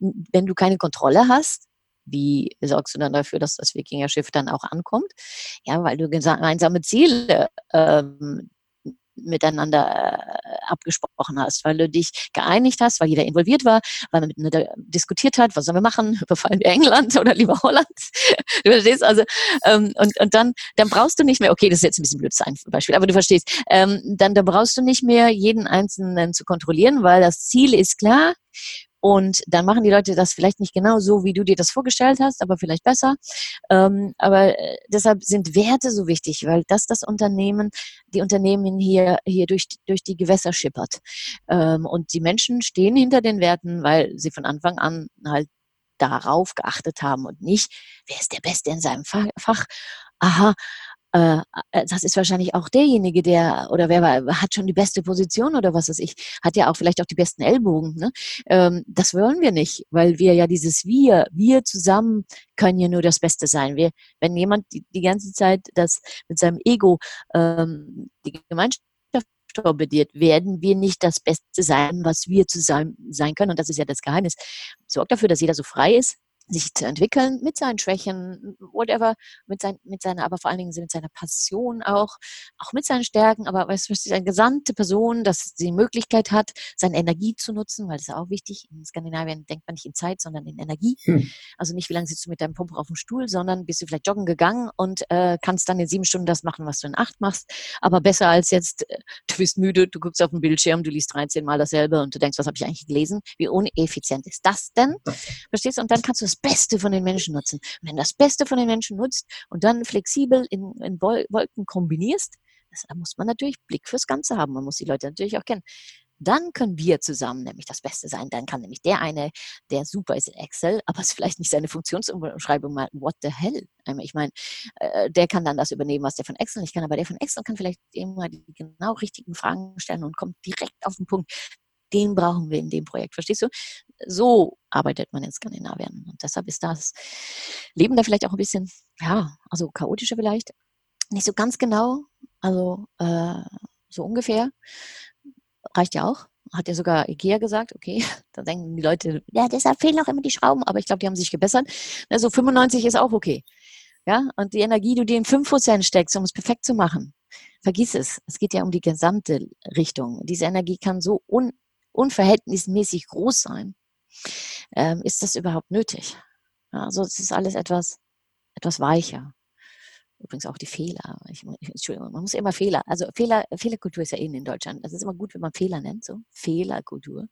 Speaker 1: wenn du keine Kontrolle hast, Wie sorgst du dann dafür, dass das Wikinger-Schiff dann auch ankommt? Ja, weil du gemeinsame Ziele ähm, miteinander äh, abgesprochen hast, weil du dich geeinigt hast, weil jeder involviert war, weil man miteinander diskutiert hat, was sollen wir machen, (laughs) überfallen wir England oder lieber Holland? (laughs) du verstehst also, ähm, und, und dann, dann brauchst du nicht mehr, okay, das ist jetzt ein bisschen blöd sein Beispiel, aber du verstehst, ähm, dann, dann brauchst du nicht mehr jeden Einzelnen zu kontrollieren, weil das Ziel ist klar und dann machen die Leute das vielleicht nicht genau so, wie du dir das vorgestellt hast, aber vielleicht besser. Ähm, aber äh, deshalb sind Werte so wichtig, weil das das Unternehmen, die Unternehmen hier, hier durch, durch die Gewässer schippert. Ähm, und die Menschen stehen hinter den Werten, weil sie von Anfang an halt darauf geachtet haben und nicht, wer ist der Beste in seinem Fach. Aha, das ist wahrscheinlich auch derjenige, der, oder wer war, hat schon die beste Position oder was weiß ich, hat ja auch vielleicht auch die besten Ellbogen. Ne? Ähm, das wollen wir nicht, weil wir ja dieses Wir, wir zusammen können ja nur das Beste sein. Wir, wenn jemand die, die ganze Zeit das mit seinem Ego ähm, die Gemeinschaft torpediert, werden wir nicht das Beste sein, was wir zusammen sein können. Und das ist ja das Geheimnis. Sorgt dafür, dass jeder so frei ist, sich zu entwickeln mit seinen Schwächen, whatever, mit, sein, mit seiner, aber vor allen Dingen mit seiner Passion auch, auch mit seinen Stärken, aber weißt du, eine gesamte Person, dass sie die Möglichkeit hat, seine Energie zu nutzen, weil das ist auch wichtig. In Skandinavien denkt man nicht in Zeit, sondern in Energie. Hm. Also nicht, wie lange sitzt du mit deinem Pumper auf dem Stuhl, sondern bist du vielleicht joggen gegangen und äh, kannst dann in sieben Stunden das machen, was du in acht machst. Aber besser als jetzt, äh, du bist müde, du guckst auf den Bildschirm, du liest 13 Mal dasselbe und du denkst, was habe ich eigentlich gelesen? Wie uneffizient ist das denn? Verstehst du? Und dann kannst du das Beste von den Menschen nutzen. Und wenn du das Beste von den Menschen nutzt und dann flexibel in, in Wolken kombinierst, das, da muss man natürlich Blick fürs Ganze haben. Man muss die Leute natürlich auch kennen. Dann können wir zusammen nämlich das Beste sein. Dann kann nämlich der eine, der super ist in Excel, aber es vielleicht nicht seine Funktionsumschreibung mal, what the hell? Ich meine, äh, der kann dann das übernehmen, was der von Excel nicht kann, aber der von Excel kann vielleicht immer die genau richtigen Fragen stellen und kommt direkt auf den Punkt den brauchen wir in dem Projekt. Verstehst du? So arbeitet man in Skandinavien. Und deshalb ist das Leben da vielleicht auch ein bisschen, ja, also chaotischer vielleicht. Nicht so ganz genau, also äh, so ungefähr. Reicht ja auch. Hat ja sogar Ikea gesagt, okay, (laughs) da denken die Leute, ja, deshalb fehlen auch immer die Schrauben, aber ich glaube, die haben sich gebessert. Also 95 ist auch okay. Ja, und die Energie, die du dir in 5% steckst, um es perfekt zu machen, vergiss es. Es geht ja um die gesamte Richtung. Diese Energie kann so un unverhältnismäßig groß sein, ähm, ist das überhaupt nötig? Also es ist alles etwas, etwas weicher. Übrigens auch die Fehler. Ich, Entschuldigung, man muss immer Fehler, also Fehler, Fehlerkultur ist ja innen in Deutschland. Das ist immer gut, wenn man Fehler nennt, so Fehlerkultur.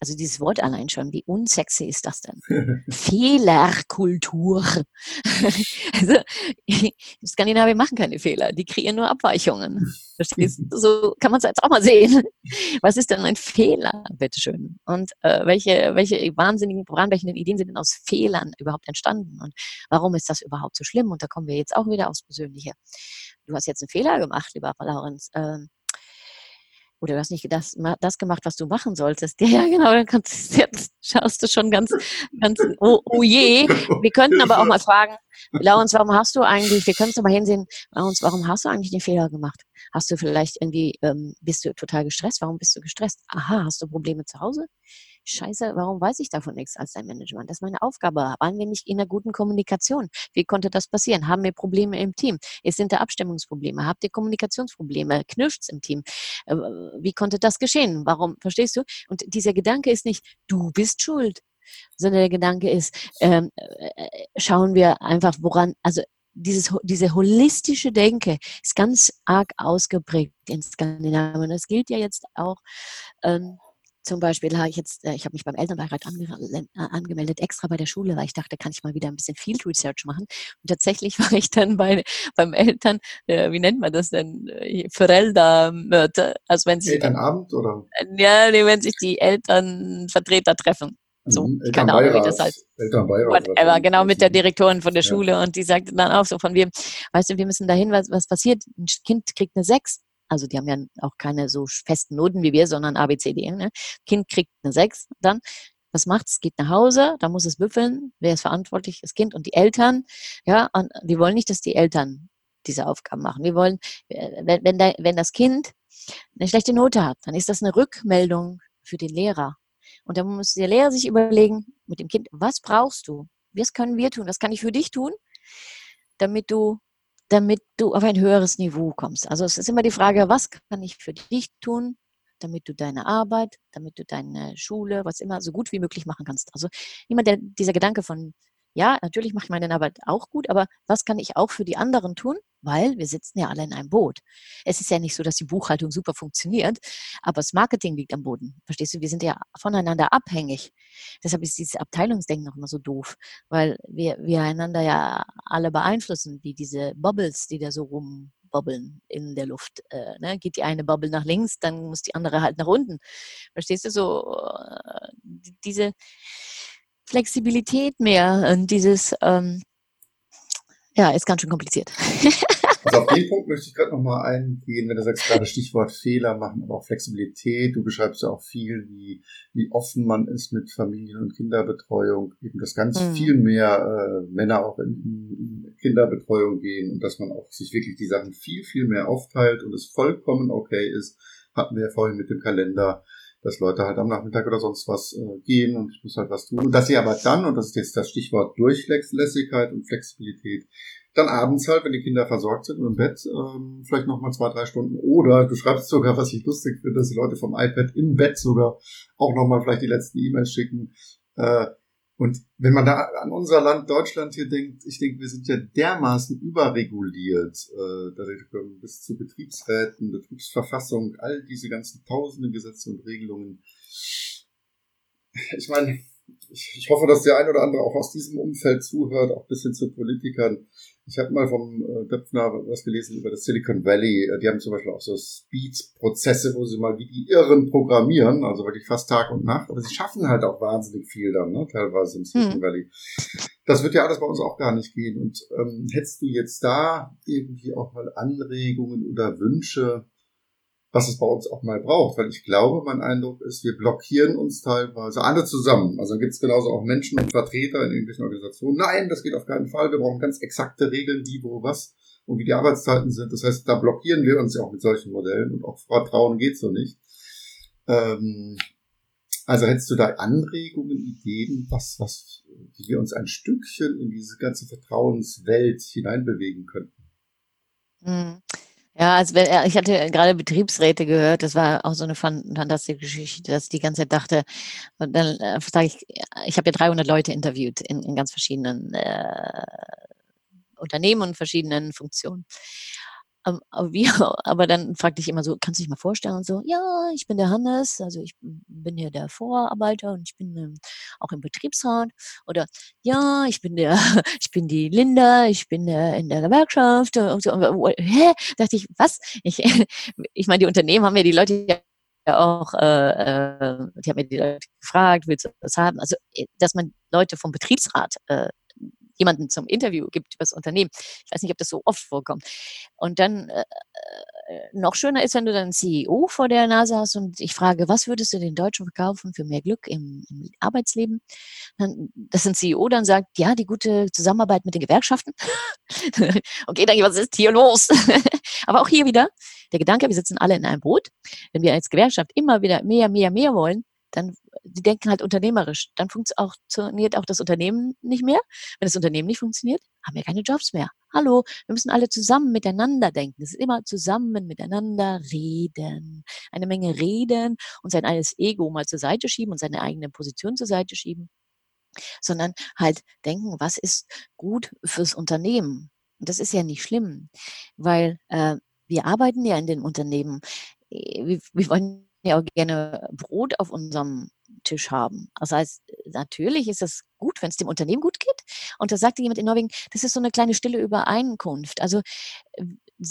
Speaker 1: Also dieses Wort allein schon, wie unsexy ist das denn? (laughs) Fehlerkultur. (laughs) also Skandinavier machen keine Fehler, die kreieren nur Abweichungen. Verstehst du? So kann man es jetzt auch mal sehen. Was ist denn ein Fehler, bitteschön? Und äh, welche, welche wahnsinnigen, bahnbrechenden Ideen sind denn aus Fehlern überhaupt entstanden? Und warum ist das überhaupt so schlimm? Und da kommen wir jetzt auch wieder aufs Persönliche. Du hast jetzt einen Fehler gemacht, lieber Laurenz. Ähm, oder du hast nicht das, das gemacht, was du machen solltest. (laughs) Ja, ja, genau, dann kannst, jetzt schaust du schon ganz, ganz, oh, oh je. Wir könnten aber auch mal fragen, Laurens, warum hast du eigentlich, wir können es mal hinsehen, Laurens, warum hast du eigentlich den Fehler gemacht? Hast du vielleicht irgendwie, ähm, bist du total gestresst? Warum bist du gestresst? Aha, hast du Probleme zu Hause? Scheiße, warum weiß ich davon nichts als dein Management? Das ist meine Aufgabe. Waren wir nicht in einer guten Kommunikation? Wie konnte das passieren? Haben wir Probleme im Team? Es sind da Abstimmungsprobleme. Habt ihr Kommunikationsprobleme? Knirscht's im Team? Äh, wie konnte das geschehen? Warum? Verstehst du? Und dieser Gedanke ist nicht, du bist schuld, sondern der Gedanke ist, ähm, äh, schauen wir einfach, woran, also dieses, diese holistische Denke ist ganz arg ausgeprägt in Skandinavien. Das gilt ja jetzt auch ähm, zum Beispiel habe ich jetzt, äh, ich habe mich beim Elternbeirat ange äh, angemeldet, extra bei der Schule, weil ich dachte, kann ich mal wieder ein bisschen Field Research machen. Und tatsächlich (laughs) war ich dann bei, beim Eltern, äh, wie nennt man das denn, Föräldermöte, also wenn sich
Speaker 2: Elternabend oder?
Speaker 1: Ja, wenn sich die Elternvertreter treffen. So, mhm, keine Ahnung, wie das heißt.
Speaker 2: Elternbeirat.
Speaker 1: Whatever, genau, mit der Direktorin von der ja. Schule und die sagte dann auch so von wir, weißt du, wir müssen dahin, was, was passiert? Ein Kind kriegt eine Sechs, also die haben ja auch keine so festen Noten wie wir, sondern A, B, C, D. Ne? Kind kriegt eine 6 dann. Was macht's? Geht nach Hause, da muss es büffeln. Wer ist verantwortlich? Das Kind und die Eltern. Ja, und wir wollen nicht, dass die Eltern diese Aufgaben machen. Wir wollen, äh, wenn, wenn, der, wenn das Kind eine schlechte Note hat, dann ist das eine Rückmeldung für den Lehrer. Und dann muss der Lehrer sich überlegen mit dem Kind, was brauchst du? was können wir tun? Was kann ich für dich tun, damit du, damit du auf ein höheres Niveau kommst? Also es ist immer die Frage, was kann ich für dich tun, damit du deine Arbeit, damit du deine Schule, was immer so gut wie möglich machen kannst. Also immer der, dieser Gedanke von ja, natürlich mache ich meine Arbeit auch gut, aber was kann ich auch für die anderen tun? Weil wir sitzen ja alle in einem Boot. Es ist ja nicht so, dass die Buchhaltung super funktioniert, aber das Marketing liegt am Boden. Verstehst du? Wir sind ja voneinander abhängig. Deshalb ist dieses Abteilungsdenken noch immer so doof, weil wir, wir einander ja alle beeinflussen, wie diese Bubbles, die da so rumbobbeln in der Luft. Äh, ne? Geht die eine Bubble nach links, dann muss die andere halt nach unten. Verstehst du so? Äh, diese Flexibilität mehr und dieses, ähm, ja, ist ganz schön kompliziert. (laughs)
Speaker 2: Also auf den Punkt möchte ich gerade nochmal eingehen, wenn du sagst gerade Stichwort Fehler machen, aber auch Flexibilität. Du beschreibst ja auch viel, wie, wie offen man ist mit Familien- und Kinderbetreuung, eben dass ganz mhm. viel mehr äh, Männer auch in, in, Kinderbetreuung gehen und dass man auch sich wirklich die Sachen viel, viel mehr aufteilt und es vollkommen okay ist. Hatten wir ja vorhin mit dem Kalender dass Leute halt am Nachmittag oder sonst was äh, gehen und ich muss halt was tun. Und dass sie aber dann, und das ist jetzt das Stichwort Durchlässigkeit und Flexibilität, dann abends halt, wenn die Kinder versorgt sind und im Bett, ähm, vielleicht nochmal zwei, drei Stunden. Oder du schreibst sogar, was ich lustig finde, dass die Leute vom iPad im Bett sogar auch nochmal vielleicht die letzten E-Mails schicken. Äh, und wenn man da an unser Land Deutschland hier denkt, ich denke, wir sind ja dermaßen überreguliert, äh, bis zu Betriebsräten, Betriebsverfassung, all diese ganzen tausenden Gesetze und Regelungen. Ich meine, ich, ich hoffe, dass der ein oder andere auch aus diesem Umfeld zuhört, auch bis hin zu Politikern. Ich habe mal vom äh, Döpfner was gelesen über das Silicon Valley. Äh, die haben zum Beispiel auch so Speed-Prozesse, wo sie mal wie die Irren programmieren, also wirklich fast Tag und Nacht. Aber sie schaffen halt auch wahnsinnig viel dann, ne? teilweise im Silicon hm. Valley. Das wird ja alles bei uns auch gar nicht gehen. Und ähm, hättest du jetzt da irgendwie auch mal Anregungen oder Wünsche, was es bei uns auch mal braucht, weil ich glaube, mein Eindruck ist, wir blockieren uns teilweise alle zusammen. Also gibt es genauso auch Menschen und Vertreter in irgendwelchen Organisationen. Nein, das geht auf keinen Fall. Wir brauchen ganz exakte Regeln, wie, wo, was und wie die Arbeitszeiten sind. Das heißt, da blockieren wir uns ja auch mit solchen Modellen und auch Vertrauen geht so nicht. Ähm, also hättest du da Anregungen, Ideen, was, was, wie wir uns ein Stückchen in diese ganze Vertrauenswelt hineinbewegen könnten?
Speaker 1: Hm. Ja, also ich hatte gerade Betriebsräte gehört, das war auch so eine fantastische Geschichte, dass ich die ganze Zeit dachte, und dann äh, sage ich, ich habe ja 300 Leute interviewt in, in ganz verschiedenen äh, Unternehmen und verschiedenen Funktionen. Aber, wie, (laughs) aber dann fragte ich immer so, kannst du dich mal vorstellen? Und so, ja, ich bin der Hannes, also ich bin hier der Vorarbeiter und ich bin ähm, auch im Betriebsrat. Oder ja, ich bin der, (laughs) ich bin die Linda, ich bin der, in der Gewerkschaft. Und so, und, hä? Dachte ich, was? Ich, (laughs) ich meine, die Unternehmen haben ja die Leute ja auch, äh, äh, die haben mir die Leute gefragt, willst du das haben? Also, äh, dass man Leute vom Betriebsrat äh, jemanden zum Interview gibt über das Unternehmen. Ich weiß nicht, ob das so oft vorkommt. Und dann äh, äh noch schöner ist, wenn du dann CEO vor der Nase hast und ich frage, was würdest du den Deutschen verkaufen für mehr Glück im, im Arbeitsleben? Dann, dass ein CEO dann sagt, ja, die gute Zusammenarbeit mit den Gewerkschaften. (laughs) okay, dann was ist hier los? (laughs) Aber auch hier wieder der Gedanke, wir sitzen alle in einem Boot. Wenn wir als Gewerkschaft immer wieder mehr, mehr, mehr wollen, dann die denken halt unternehmerisch. Dann funktioniert auch das Unternehmen nicht mehr. Wenn das Unternehmen nicht funktioniert, haben wir keine Jobs mehr. Hallo, wir müssen alle zusammen miteinander denken. Es ist immer zusammen miteinander reden. Eine Menge reden und sein eigenes Ego mal zur Seite schieben und seine eigene Position zur Seite schieben, sondern halt denken, was ist gut fürs Unternehmen. Und das ist ja nicht schlimm, weil äh, wir arbeiten ja in den Unternehmen. Äh, wir, wir wollen ja auch gerne Brot auf unserem Tisch haben. Das heißt, natürlich ist es gut, wenn es dem Unternehmen gut geht. Und da sagte jemand in Norwegen, das ist so eine kleine stille Übereinkunft. Also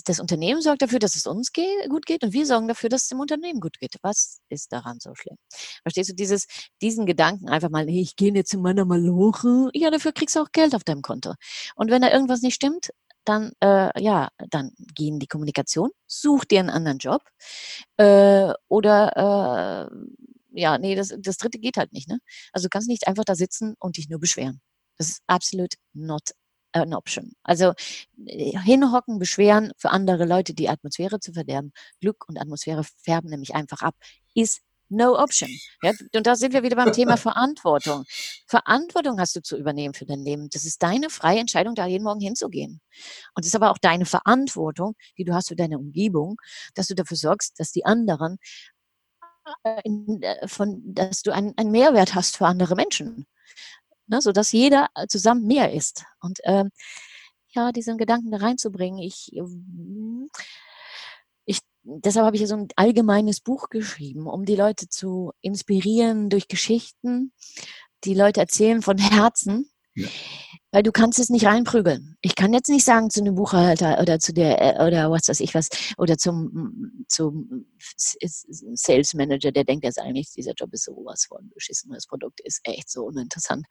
Speaker 1: das Unternehmen sorgt dafür, dass es uns ge gut geht und wir sorgen dafür, dass es dem Unternehmen gut geht. Was ist daran so schlimm? Verstehst du dieses, diesen Gedanken einfach mal, hey, ich gehe jetzt zu meiner Maloche. Ja, dafür kriegst du auch Geld auf deinem Konto. Und wenn da irgendwas nicht stimmt, dann, äh, ja, dann geh in die Kommunikation, such dir einen anderen Job äh, oder äh, ja, nee, das, das dritte geht halt nicht. Ne? Also du kannst nicht einfach da sitzen und dich nur beschweren. Das ist absolut not an option. Also äh, hinhocken, beschweren für andere Leute die Atmosphäre zu verderben. Glück und Atmosphäre färben nämlich einfach ab. Ist No option. Ja, und da sind wir wieder beim Thema Verantwortung. Verantwortung hast du zu übernehmen für dein Leben. Das ist deine freie Entscheidung, da jeden Morgen hinzugehen. Und es ist aber auch deine Verantwortung, die du hast für deine Umgebung, dass du dafür sorgst, dass die anderen äh, in, äh, von, dass du einen, einen Mehrwert hast für andere Menschen. Ne, sodass jeder zusammen mehr ist. Und ähm, ja, diesen Gedanken da reinzubringen, ich deshalb habe ich ja so ein allgemeines Buch geschrieben, um die Leute zu inspirieren durch Geschichten, die Leute erzählen von Herzen. Ja. Weil du kannst es nicht reinprügeln. Ich kann jetzt nicht sagen zu einem Buchhalter oder zu der äh, oder was weiß ich was oder zum zum Sales Manager, der denkt jetzt eigentlich, dieser Job ist sowas von beschissen, das Produkt ist echt so uninteressant.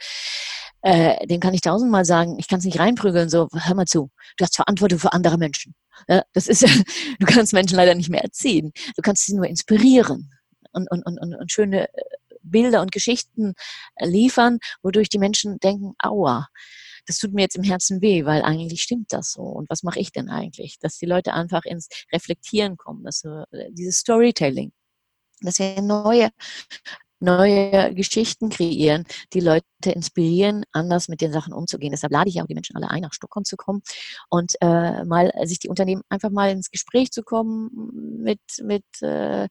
Speaker 1: Äh, den kann ich tausendmal sagen, ich kann es nicht reinprügeln, so, hör mal zu, du hast Verantwortung für andere Menschen. Ja, das ist, (laughs) du kannst Menschen leider nicht mehr erziehen. Du kannst sie nur inspirieren und, und, und, und schöne äh, Bilder und Geschichten liefern, wodurch die Menschen denken, aua, das tut mir jetzt im Herzen weh, weil eigentlich stimmt das so. Und was mache ich denn eigentlich? Dass die Leute einfach ins Reflektieren kommen, dass wir, äh, dieses Storytelling, dass wir neue neue Geschichten kreieren, die Leute inspirieren, anders mit den Sachen umzugehen. Deshalb lade ich auch die Menschen alle ein, nach Stockholm zu kommen und äh, mal sich die Unternehmen einfach mal ins Gespräch zu kommen mit mit äh,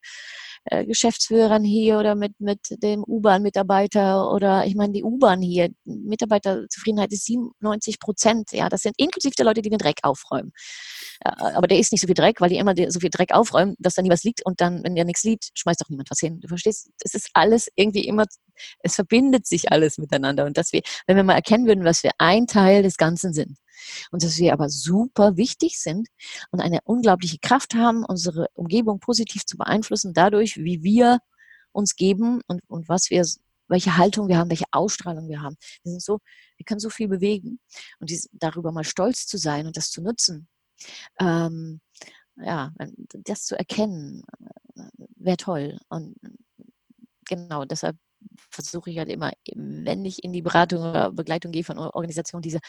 Speaker 1: äh, Geschäftsführern hier oder mit, mit dem U-Bahn-Mitarbeiter oder ich meine, die U-Bahn hier, Mitarbeiterzufriedenheit ist 97 Prozent. Ja, das sind inklusive der Leute, die den Dreck aufräumen. Ja, aber der ist nicht so viel Dreck, weil die immer so viel Dreck aufräumen, dass da nie was liegt und dann, wenn ja nichts liegt, schmeißt doch niemand was hin. Du verstehst? Es ist alles irgendwie immer, es verbindet sich alles miteinander und dass wir, wenn wir mal erkennen würden, was wir ein Teil des Ganzen sind, und dass wir aber super wichtig sind und eine unglaubliche Kraft haben, unsere Umgebung positiv zu beeinflussen, dadurch, wie wir uns geben und, und was wir, welche Haltung wir haben, welche Ausstrahlung wir haben. Wir sind so, wir können so viel bewegen und dies, darüber mal stolz zu sein und das zu nutzen. Ähm, ja, das zu erkennen, äh, wäre toll. Und genau, deshalb versuche ich halt immer, wenn ich in die Beratung oder Begleitung gehe von Organisationen, diese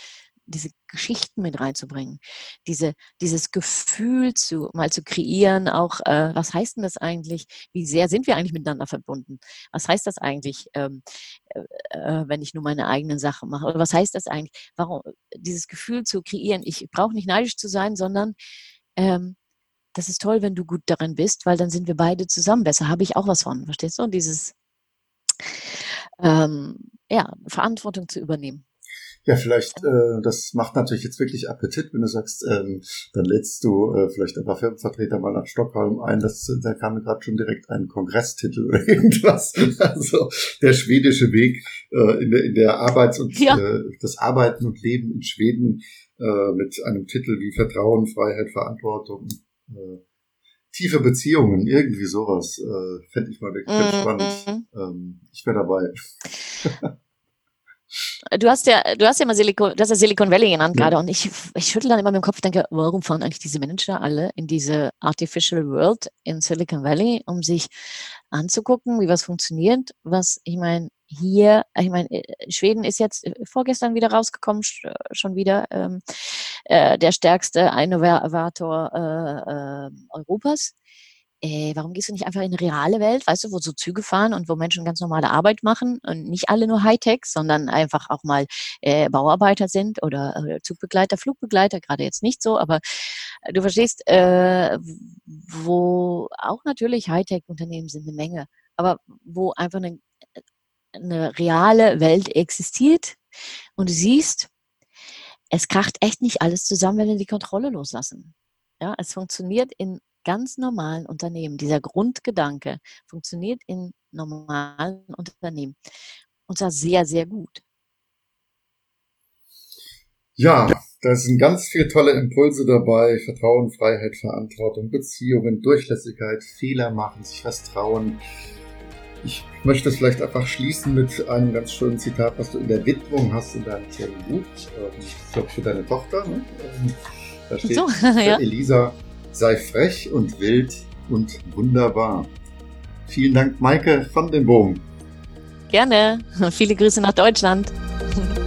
Speaker 1: diese Geschichten mit reinzubringen, diese, dieses Gefühl zu mal zu kreieren, auch äh, was heißt denn das eigentlich? Wie sehr sind wir eigentlich miteinander verbunden? Was heißt das eigentlich, ähm, äh, äh wenn ich nur meine eigenen Sachen mache? Oder was heißt das eigentlich? Warum dieses Gefühl zu kreieren? Ich brauche nicht neidisch zu sein, sondern ähm, das ist toll, wenn du gut darin bist, weil dann sind wir beide zusammen besser. Habe ich auch was von, verstehst du? Und dieses ähm, ja, Verantwortung zu übernehmen.
Speaker 2: Ja, vielleicht, äh, das macht natürlich jetzt wirklich Appetit, wenn du sagst, ähm, dann lädst du äh, vielleicht ein paar Firmenvertreter mal nach Stockholm ein. Das, da kam mir gerade schon direkt ein Kongresstitel (laughs) oder irgendwas. Also der schwedische Weg äh, in, der, in der Arbeits- und ja. äh, das Arbeiten und Leben in Schweden äh, mit einem Titel wie Vertrauen, Freiheit, Verantwortung. Äh, tiefe Beziehungen, irgendwie sowas, äh, fände ich mal wirklich mm spannend. Ähm, ich wäre dabei. (laughs)
Speaker 1: Du hast ja, du hast ja mal Silicon, du hast ja Silicon Valley genannt ja. gerade und ich, ich schüttel dann immer mit dem Kopf, denke, warum fahren eigentlich diese Manager alle in diese Artificial World in Silicon Valley, um sich anzugucken, wie was funktioniert, was, ich meine, hier, ich meine, äh, Schweden ist jetzt äh, vorgestern wieder rausgekommen, äh, schon wieder ähm, äh, der stärkste Innovator äh, äh, Europas äh, warum gehst du nicht einfach in eine reale Welt, weißt du, wo so Züge fahren und wo Menschen ganz normale Arbeit machen und nicht alle nur Hightech, sondern einfach auch mal äh, Bauarbeiter sind oder äh, Zugbegleiter, Flugbegleiter, gerade jetzt nicht so, aber äh, du verstehst, äh, wo auch natürlich Hightech-Unternehmen sind eine Menge, aber wo einfach eine, eine reale Welt existiert und du siehst, es kracht echt nicht alles zusammen, wenn wir die Kontrolle loslassen. Ja, es funktioniert in ganz normalen Unternehmen. Dieser Grundgedanke funktioniert in normalen Unternehmen. Und zwar sehr, sehr gut.
Speaker 2: Ja, da sind ganz viele tolle Impulse dabei. Vertrauen, Freiheit, Verantwortung, Beziehungen, Durchlässigkeit, Fehler machen, sich was trauen. Ich möchte es vielleicht einfach schließen mit einem ganz schönen Zitat, was du in der Widmung hast in deinem kleinen Buch. Ähm, ich glaube für deine Tochter. Ne? Ähm, da steht so, (laughs) ja. Elisa, sei frech und wild und wunderbar. Vielen Dank, Maike van den Boom.
Speaker 1: Gerne. (laughs) Viele Grüße nach Deutschland. (laughs)